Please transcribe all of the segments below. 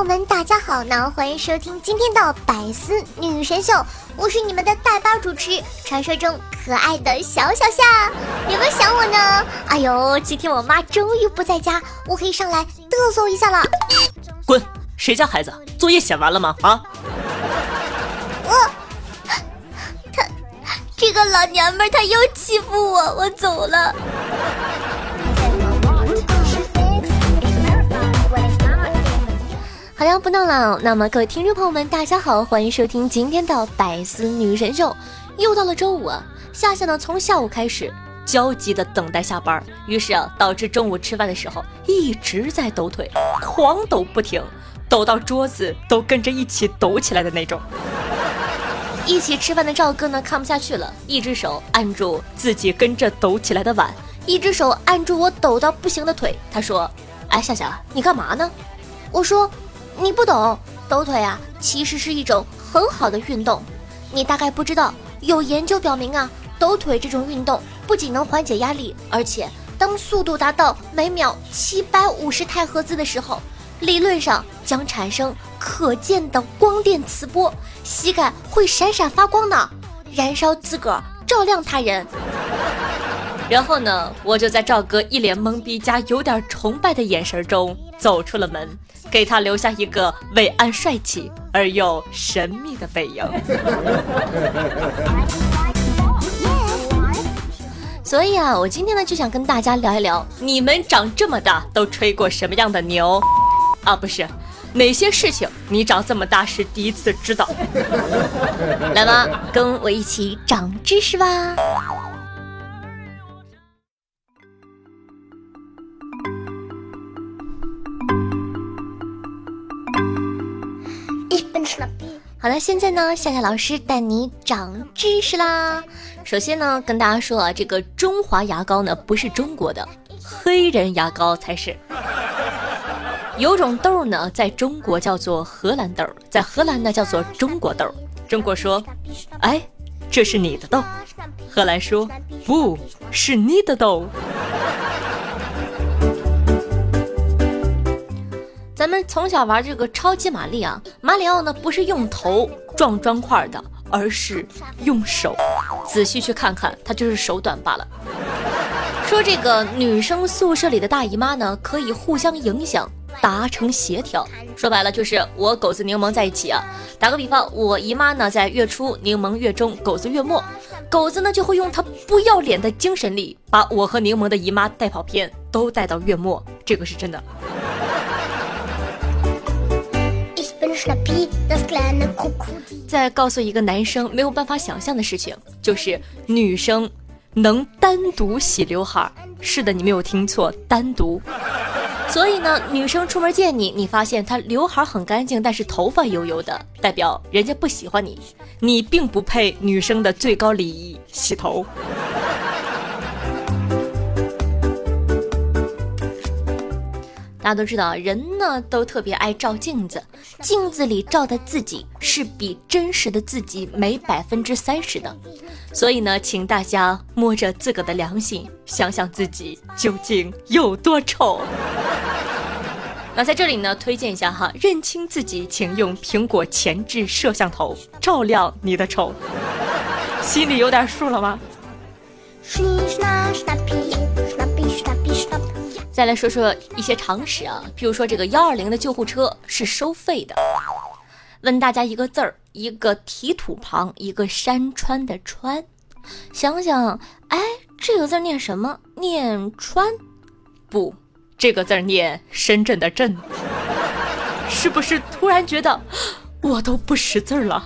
友们，大家好呢，欢迎收听今天的百思女神秀，我是你们的代班主持，传说中可爱的小小夏，有没有想我呢？哎呦，今天我妈终于不在家，我可以上来嘚瑟一下了。滚！谁家孩子？作业写完了吗？啊？我，他，这个老娘们她又欺负我，我走了。好了，不闹了。那么，各位听众朋友们，大家好，欢迎收听今天的百思女神秀。又到了周五，啊夏夏呢从下午开始焦急的等待下班，于是啊，导致中午吃饭的时候一直在抖腿，狂抖不停，抖到桌子都跟着一起抖起来的那种。一起吃饭的赵哥呢看不下去了，一只手按住自己跟着抖起来的碗，一只手按住我抖到不行的腿。他说：“哎，夏夏，你干嘛呢？”我说。你不懂，抖腿啊，其实是一种很好的运动。你大概不知道，有研究表明啊，抖腿这种运动不仅能缓解压力，而且当速度达到每秒七百五十太赫兹的时候，理论上将产生可见的光电磁波，膝盖会闪闪发光呢，燃烧自个儿，照亮他人。然后呢，我就在赵哥一脸懵逼加有点崇拜的眼神中走出了门。给他留下一个伟岸帅气而又神秘的背影。所以啊，我今天呢就想跟大家聊一聊，你们长这么大都吹过什么样的牛？啊，不是，哪些事情你长这么大是第一次知道？来吧，跟我一起长知识吧。好了，现在呢，夏夏老师带你长知识啦。首先呢，跟大家说啊，这个中华牙膏呢不是中国的，黑人牙膏才是。有种豆呢，在中国叫做荷兰豆，在荷兰呢叫做中国豆。中国说，哎，这是你的豆。荷兰说，不是你的豆。咱们从小玩这个超级玛丽啊，马里奥呢不是用头撞砖块的，而是用手。仔细去看看，他就是手短罢了。说这个女生宿舍里的大姨妈呢，可以互相影响，达成协调。说白了就是我狗子柠檬在一起啊。打个比方，我姨妈呢在月初，柠檬月中，狗子月末，狗子呢就会用他不要脸的精神力，把我和柠檬的姨妈带跑偏，都带到月末。这个是真的。再告诉一个男生没有办法想象的事情，就是女生能单独洗刘海。是的，你没有听错，单独。所以呢，女生出门见你，你发现她刘海很干净，但是头发油油的，代表人家不喜欢你，你并不配女生的最高礼仪——洗头。大家都知道，人呢都特别爱照镜子，镜子里照的自己是比真实的自己美百分之三十的。所以呢，请大家摸着自个的良心，想想自己究竟有多丑。那在这里呢，推荐一下哈，认清自己，请用苹果前置摄像头照亮你的丑，心里有点数了吗？再来说说一些常识啊，譬如说这个幺二零的救护车是收费的。问大家一个字儿，一个提土旁，一个山川的川，想想，哎，这个字念什么？念川？不，这个字念深圳的镇。是不是突然觉得我都不识字了？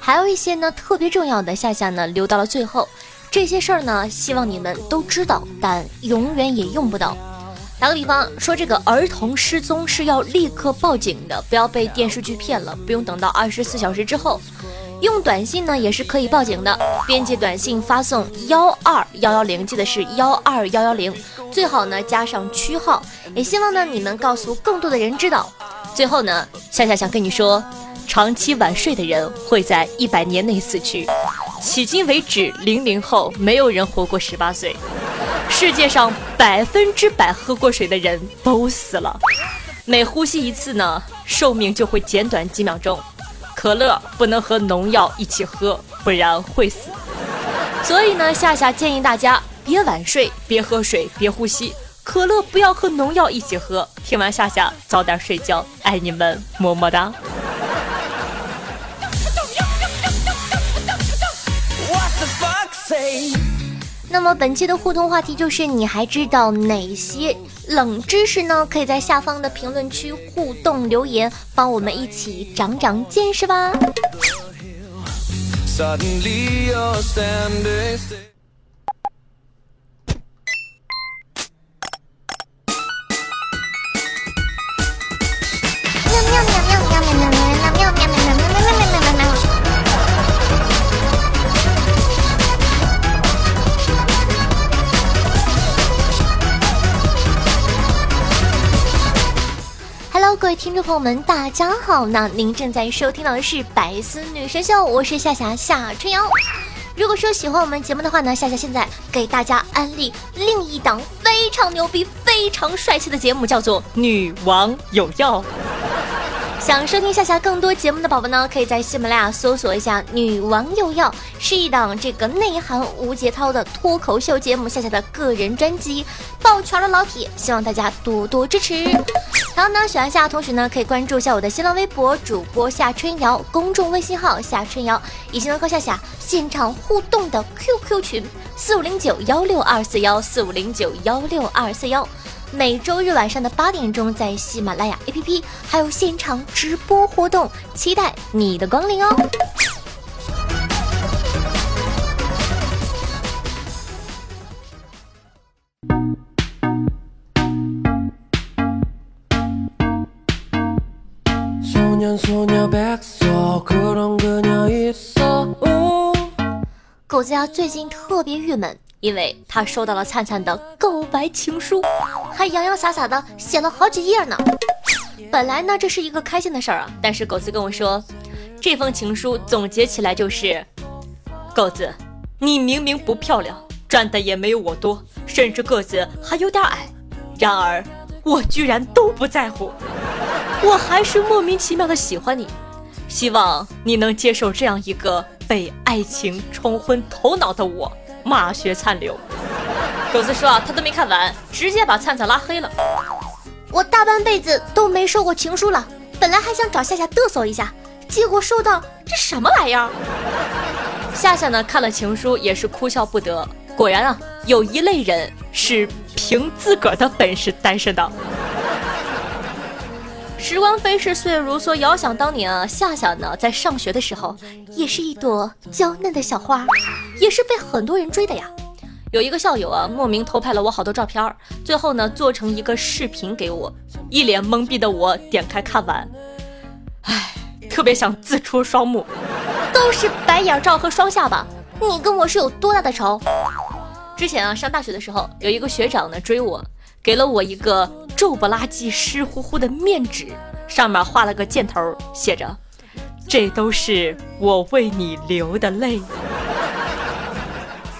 还有一些呢，特别重要的，夏夏呢留到了最后。这些事儿呢，希望你们都知道，但永远也用不到。打个比方说，这个儿童失踪是要立刻报警的，不要被电视剧骗了，不用等到二十四小时之后。用短信呢也是可以报警的，编辑短信发送幺二幺幺零，记得是幺二幺幺零，最好呢加上区号。也希望呢你们告诉更多的人知道。最后呢，夏夏想跟你说，长期晚睡的人会在一百年内死去。迄今为止，零零后没有人活过十八岁。世界上百分之百喝过水的人都死了，每呼吸一次呢，寿命就会减短几秒钟。可乐不能和农药一起喝，不然会死。所以呢，夏夏建议大家别晚睡，别喝水，别呼吸。可乐不要和农药一起喝。听完夏夏早点睡觉，爱你们，么么哒。那么本期的互动话题就是：你还知道哪些冷知识呢？可以在下方的评论区互动留言，帮我们一起长长见识吧。听众朋友们，大家好！那您正在收听到的是《百思女神秀》，我是夏夏夏春瑶。如果说喜欢我们节目的话呢，夏夏现在给大家安利另一档非常牛逼、非常帅气的节目，叫做《女王有药》。想收听夏夏更多节目的宝宝呢，可以在喜马拉雅搜索一下“女王又要”，是一档这个内涵无节操的脱口秀节目。夏夏的个人专辑抱拳了老铁，希望大家多多支持。然后呢，喜欢夏夏同学呢，可以关注一下我的新浪微博主播夏春瑶，公众微信号夏春瑶，以及呢和夏夏现场互动的 QQ 群四五零九幺六二四幺四五零九幺六二四幺。每周日晚上的八点钟，在喜马拉雅 APP 还有现场直播活动，期待你的光临哦。狗子呀，最近特别郁闷。因为他收到了灿灿的告白情书，还洋洋洒洒的写了好几页呢。本来呢，这是一个开心的事儿啊，但是狗子跟我说，这封情书总结起来就是：狗子，你明明不漂亮，赚的也没有我多，甚至个子还有点矮，然而我居然都不在乎，我还是莫名其妙的喜欢你。希望你能接受这样一个被爱情冲昏头脑的我。骂血残留，狗子说啊，他都没看完，直接把灿灿拉黑了。我大半辈子都没收过情书了，本来还想找夏夏嘚瑟一下，结果收到这什么玩意儿？夏夏呢看了情书也是哭笑不得。果然啊，有一类人是凭自个儿的本事单身的。时光飞逝，岁月如梭。遥想当年啊，夏夏呢在上学的时候，也是一朵娇嫩的小花，也是被很多人追的呀。有一个校友啊，莫名偷拍了我好多照片，最后呢做成一个视频给我。一脸懵逼的我点开看完，唉，特别想自戳双目，都是白眼照和双下巴，你跟我是有多大的仇？之前啊上大学的时候，有一个学长呢追我。给了我一个皱不拉几、湿乎乎的面纸，上面画了个箭头，写着：“这都是我为你流的泪。”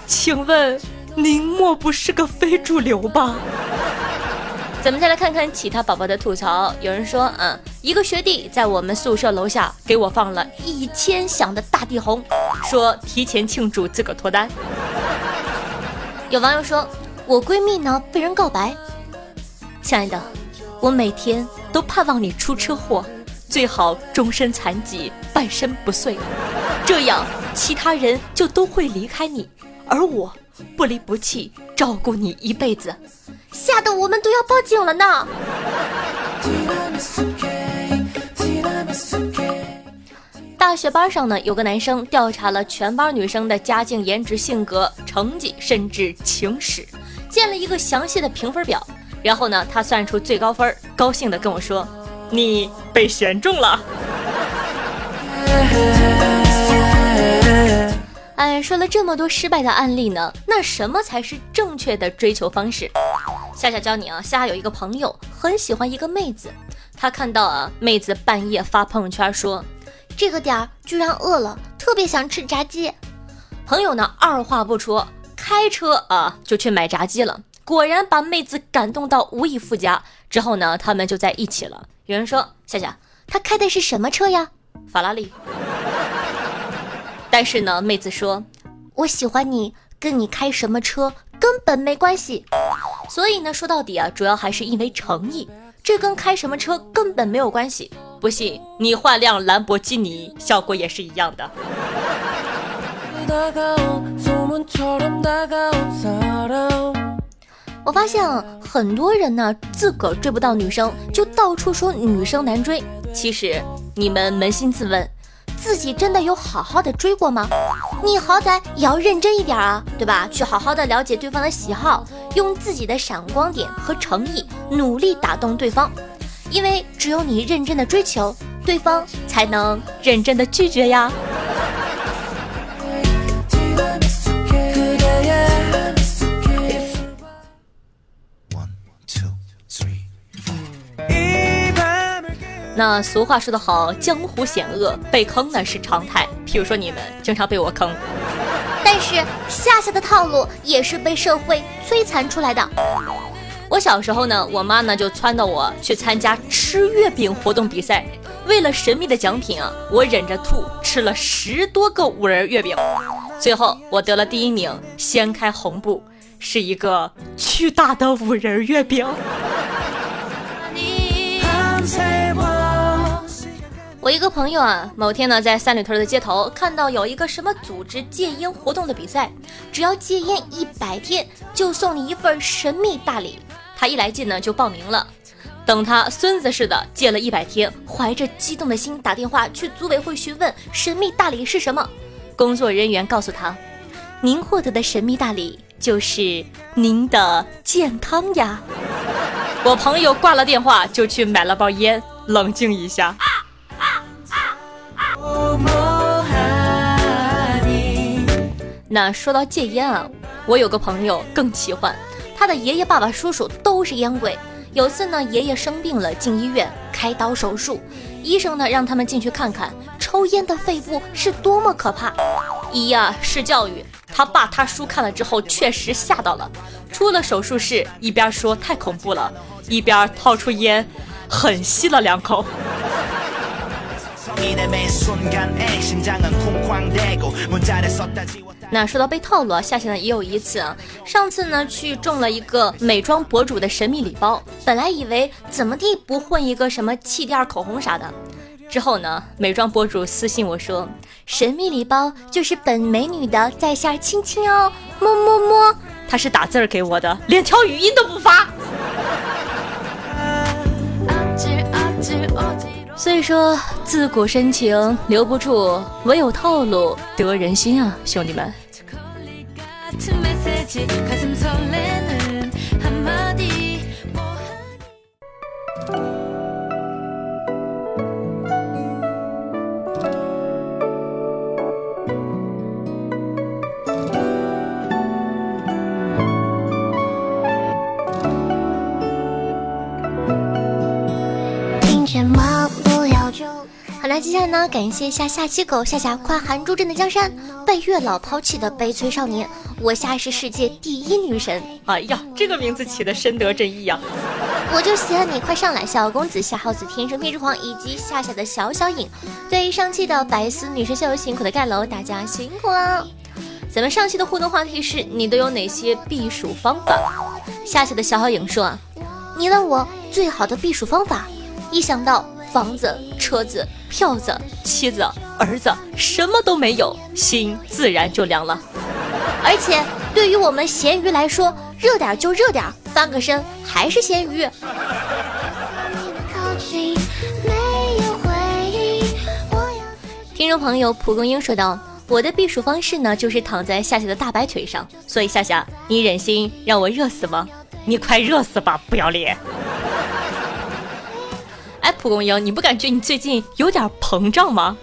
请问您莫不是个非主流吧？咱们再来看看其他宝宝的吐槽。有人说：“嗯，一个学弟在我们宿舍楼下给我放了一千响的大地红，说提前庆祝自个脱单。”有网友说：“我闺蜜呢被人告白。”亲爱的，我每天都盼望你出车祸，最好终身残疾，半身不遂，这样其他人就都会离开你，而我不离不弃，照顾你一辈子，吓得我们都要报警了呢。大学班上呢，有个男生调查了全班女生的家境、颜值、性格、成绩，甚至情史，建了一个详细的评分表。然后呢，他算出最高分，高兴的跟我说：“你被选中了。” 哎，说了这么多失败的案例呢，那什么才是正确的追求方式？夏夏教你啊，夏夏有一个朋友很喜欢一个妹子，他看到啊妹子半夜发朋友圈说，这个点儿居然饿了，特别想吃炸鸡。朋友呢二话不说，开车啊就去买炸鸡了，果然把妹子感动到无以复加。之后呢，他们就在一起了。有人说夏夏，他开的是什么车呀？法拉利。但是呢，妹子说，我喜欢你，跟你开什么车根本没关系。所以呢，说到底啊，主要还是因为诚意，这跟开什么车根本没有关系。不信你换辆兰博基尼，效果也是一样的。我发现很多人呢，自个儿追不到女生，就到处说女生难追。其实你们扪心自问。自己真的有好好的追过吗？你好歹也要认真一点啊，对吧？去好好的了解对方的喜好，用自己的闪光点和诚意努力打动对方，因为只有你认真的追求，对方才能认真的拒绝呀。那俗话说得好，江湖险恶，被坑呢是常态。譬如说你们经常被我坑，但是夏夏的套路也是被社会摧残出来的。我小时候呢，我妈呢就撺掇我去参加吃月饼活动比赛。为了神秘的奖品啊，我忍着吐吃了十多个五仁月饼，最后我得了第一名。掀开红布，是一个巨大的五仁月饼。我一个朋友啊，某天呢在三里屯的街头看到有一个什么组织戒烟活动的比赛，只要戒烟一百天就送你一份神秘大礼。他一来劲呢就报名了。等他孙子似的戒了一百天，怀着激动的心打电话去组委会询问神秘大礼是什么。工作人员告诉他，您获得的神秘大礼就是您的健康呀。我朋友挂了电话就去买了包烟，冷静一下。那说到戒烟啊，我有个朋友更奇幻，他的爷爷、爸爸、叔叔都是烟鬼。有次呢，爷爷生病了，进医院开刀手术，医生呢让他们进去看看抽烟的肺部是多么可怕。一呀是教育，他爸他叔看了之后确实吓到了，出了手术室一边说太恐怖了，一边掏出烟狠吸了两口。那说到被套路啊，夏夏呢也有一次啊。上次呢去中了一个美妆博主的神秘礼包，本来以为怎么地不混一个什么气垫、口红啥的。之后呢，美妆博主私信我说，神秘礼包就是本美女的在下亲亲哦，么么么。他是打字儿给我的，连条语音都不发。所以说，自古深情留不住，唯有套路得人心啊，兄弟们。好了，接下来呢，感谢一下下期狗下下夸韩珠镇的江山，被月老抛弃的悲催少年，我下是世界第一女神。哎呀，这个名字起的深得朕意呀！我就喜欢你，快上来，小公子夏耗子天生偏执狂，以及夏夏的小小影。对上期的白丝女神秀辛苦的盖楼，大家辛苦了。咱们上期的互动话题是你都有哪些避暑方法？夏夏的小小影说啊，你问我最好的避暑方法，一想到。房子、车子、票子、妻子、儿子，什么都没有，心自然就凉了。而且对于我们咸鱼来说，热点就热点，翻个身还是咸鱼。听众朋友蒲公英说道：“我的避暑方式呢，就是躺在夏夏的大白腿上。所以夏夏，你忍心让我热死吗？你快热死吧，不要脸！”哎，蒲公英，你不感觉你最近有点膨胀吗？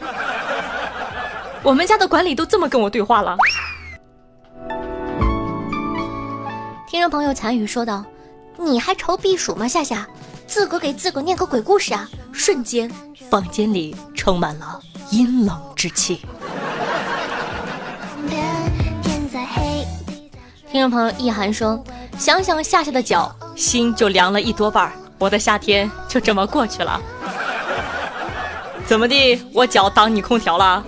我们家的管理都这么跟我对话了。听众朋友残雨说道：“你还愁避暑吗？夏夏，自个给自个念个鬼故事啊！”瞬间，房间里充满了阴冷之气。听众朋友意涵说：“想想夏夏的脚，心就凉了一多半我的夏天就这么过去了。怎么地？我脚挡你空调了？”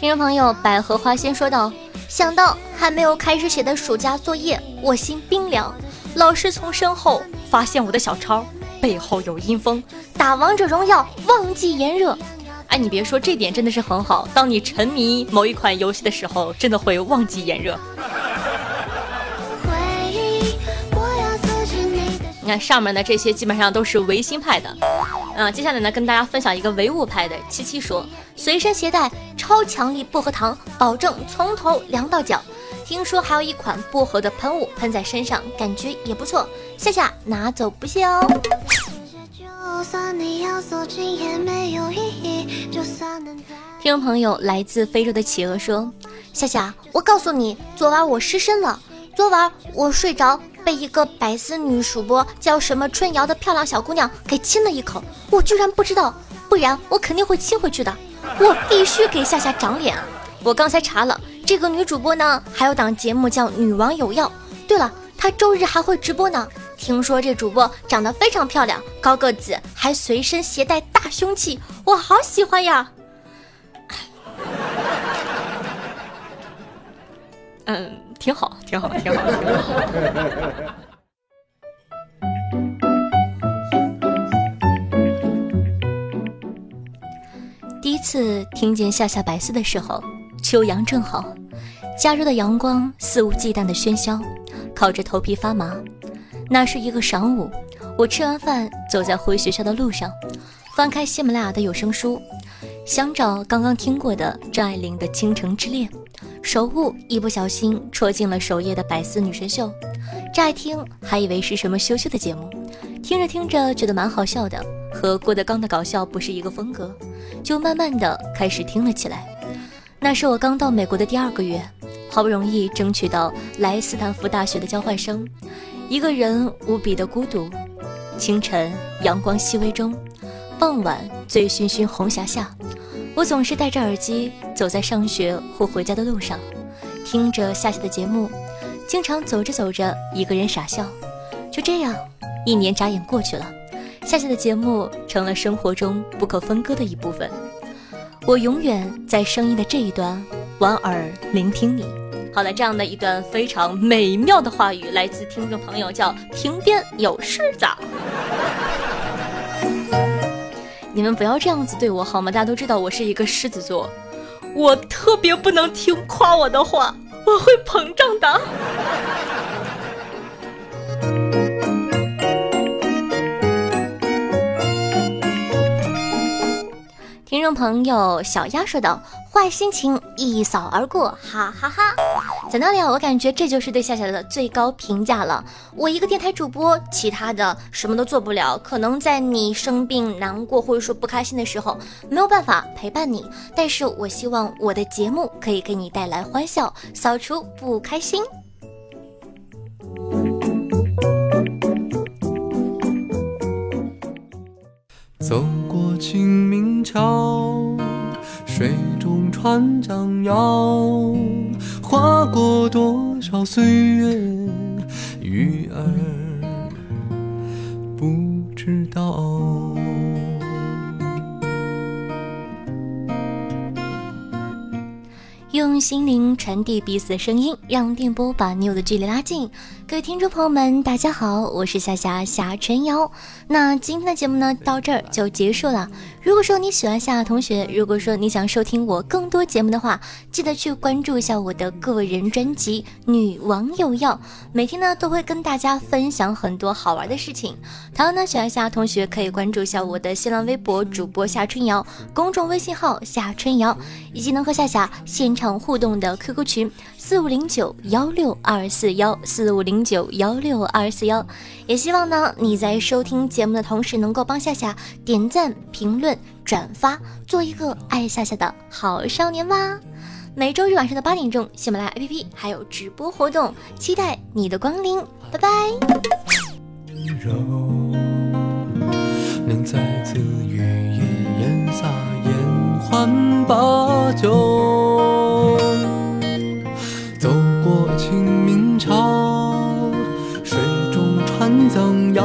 听众朋友百合花先说道：“想到还没有开始写的暑假作业，我心冰凉。老师从身后发现我的小抄，背后有阴风。打王者荣耀忘记炎热。哎，你别说，这点真的是很好。当你沉迷某一款游戏的时候，真的会忘记炎热。你看上面的这些基本上都是维新派的。”嗯，接下来呢，跟大家分享一个唯物派的。七七说，随身携带超强力薄荷糖，保证从头凉到脚。听说还有一款薄荷的喷雾，喷在身上感觉也不错。夏夏拿走不谢哦。听众朋友，来自非洲的企鹅说，夏夏，我告诉你，昨晚我失身了。昨晚我睡着。被一个百思女主播叫什么春瑶的漂亮小姑娘给亲了一口，我居然不知道，不然我肯定会亲回去的。我必须给夏夏长脸。我刚才查了，这个女主播呢还有档节目叫《女王有药》。对了，她周日还会直播呢。听说这主播长得非常漂亮，高个子，还随身携带大凶器，我好喜欢呀。嗯。挺好，挺好，挺好。第一次听见夏夏白丝的时候，秋阳正好，加热的阳光肆无忌惮的喧嚣，烤着头皮发麻。那是一个晌午，我吃完饭走在回学校的路上，翻开喜马拉雅的有声书，想找刚刚听过的张爱玲的《倾城之恋》。手误一不小心戳进了首页的百思女神秀，乍一听还以为是什么羞羞的节目，听着听着觉得蛮好笑的，和郭德纲的搞笑不是一个风格，就慢慢的开始听了起来。那是我刚到美国的第二个月，好不容易争取到来斯坦福大学的交换生，一个人无比的孤独。清晨阳光熹微中，傍晚醉醺醺红霞下。我总是戴着耳机走在上学或回家的路上，听着夏夏的节目，经常走着走着一个人傻笑。就这样，一年眨眼过去了，夏夏的节目成了生活中不可分割的一部分。我永远在声音的这一端，莞尔聆听你。好了，这样的一段非常美妙的话语来自听众朋友，叫停电有柿子。你们不要这样子对我好吗？大家都知道我是一个狮子座，我特别不能听夸我的话，我会膨胀的。听众朋友小鸭说道：“坏心情一扫而过，哈哈哈。”讲道理啊？我感觉这就是对夏夏的最高评价了。我一个电台主播，其他的什么都做不了，可能在你生病、难过或者说不开心的时候，没有办法陪伴你。但是我希望我的节目可以给你带来欢笑，扫除不开心。走过清明桥，水中船桨摇。划过多少岁月，鱼儿不知道。用心灵传递彼此的声音，让电波把你我的距离拉近。各位听众朋友们，大家好，我是夏夏夏晨瑶。那今天的节目呢，到这儿就结束了。如果说你喜欢夏夏同学，如果说你想收听我更多节目的话，记得去关注一下我的个人专辑《女王有药》，每天呢都会跟大家分享很多好玩的事情。同样呢，喜欢夏夏同学可以关注一下我的新浪微博主播夏春瑶，公众微信号夏春瑶，以及能和夏夏现场互动的 QQ 群四五零九幺六二四幺四五零九幺六二四幺。也希望呢你在收听节目的同时，能够帮夏夏点赞、评论。转发，做一个爱夏夏的好少年吧！每周日晚上的八点钟，喜马拉雅 APP 还有直播活动，期待你的光临，拜拜。能再次与夜烟撒烟欢把酒，走过清明潮，水中船将摇，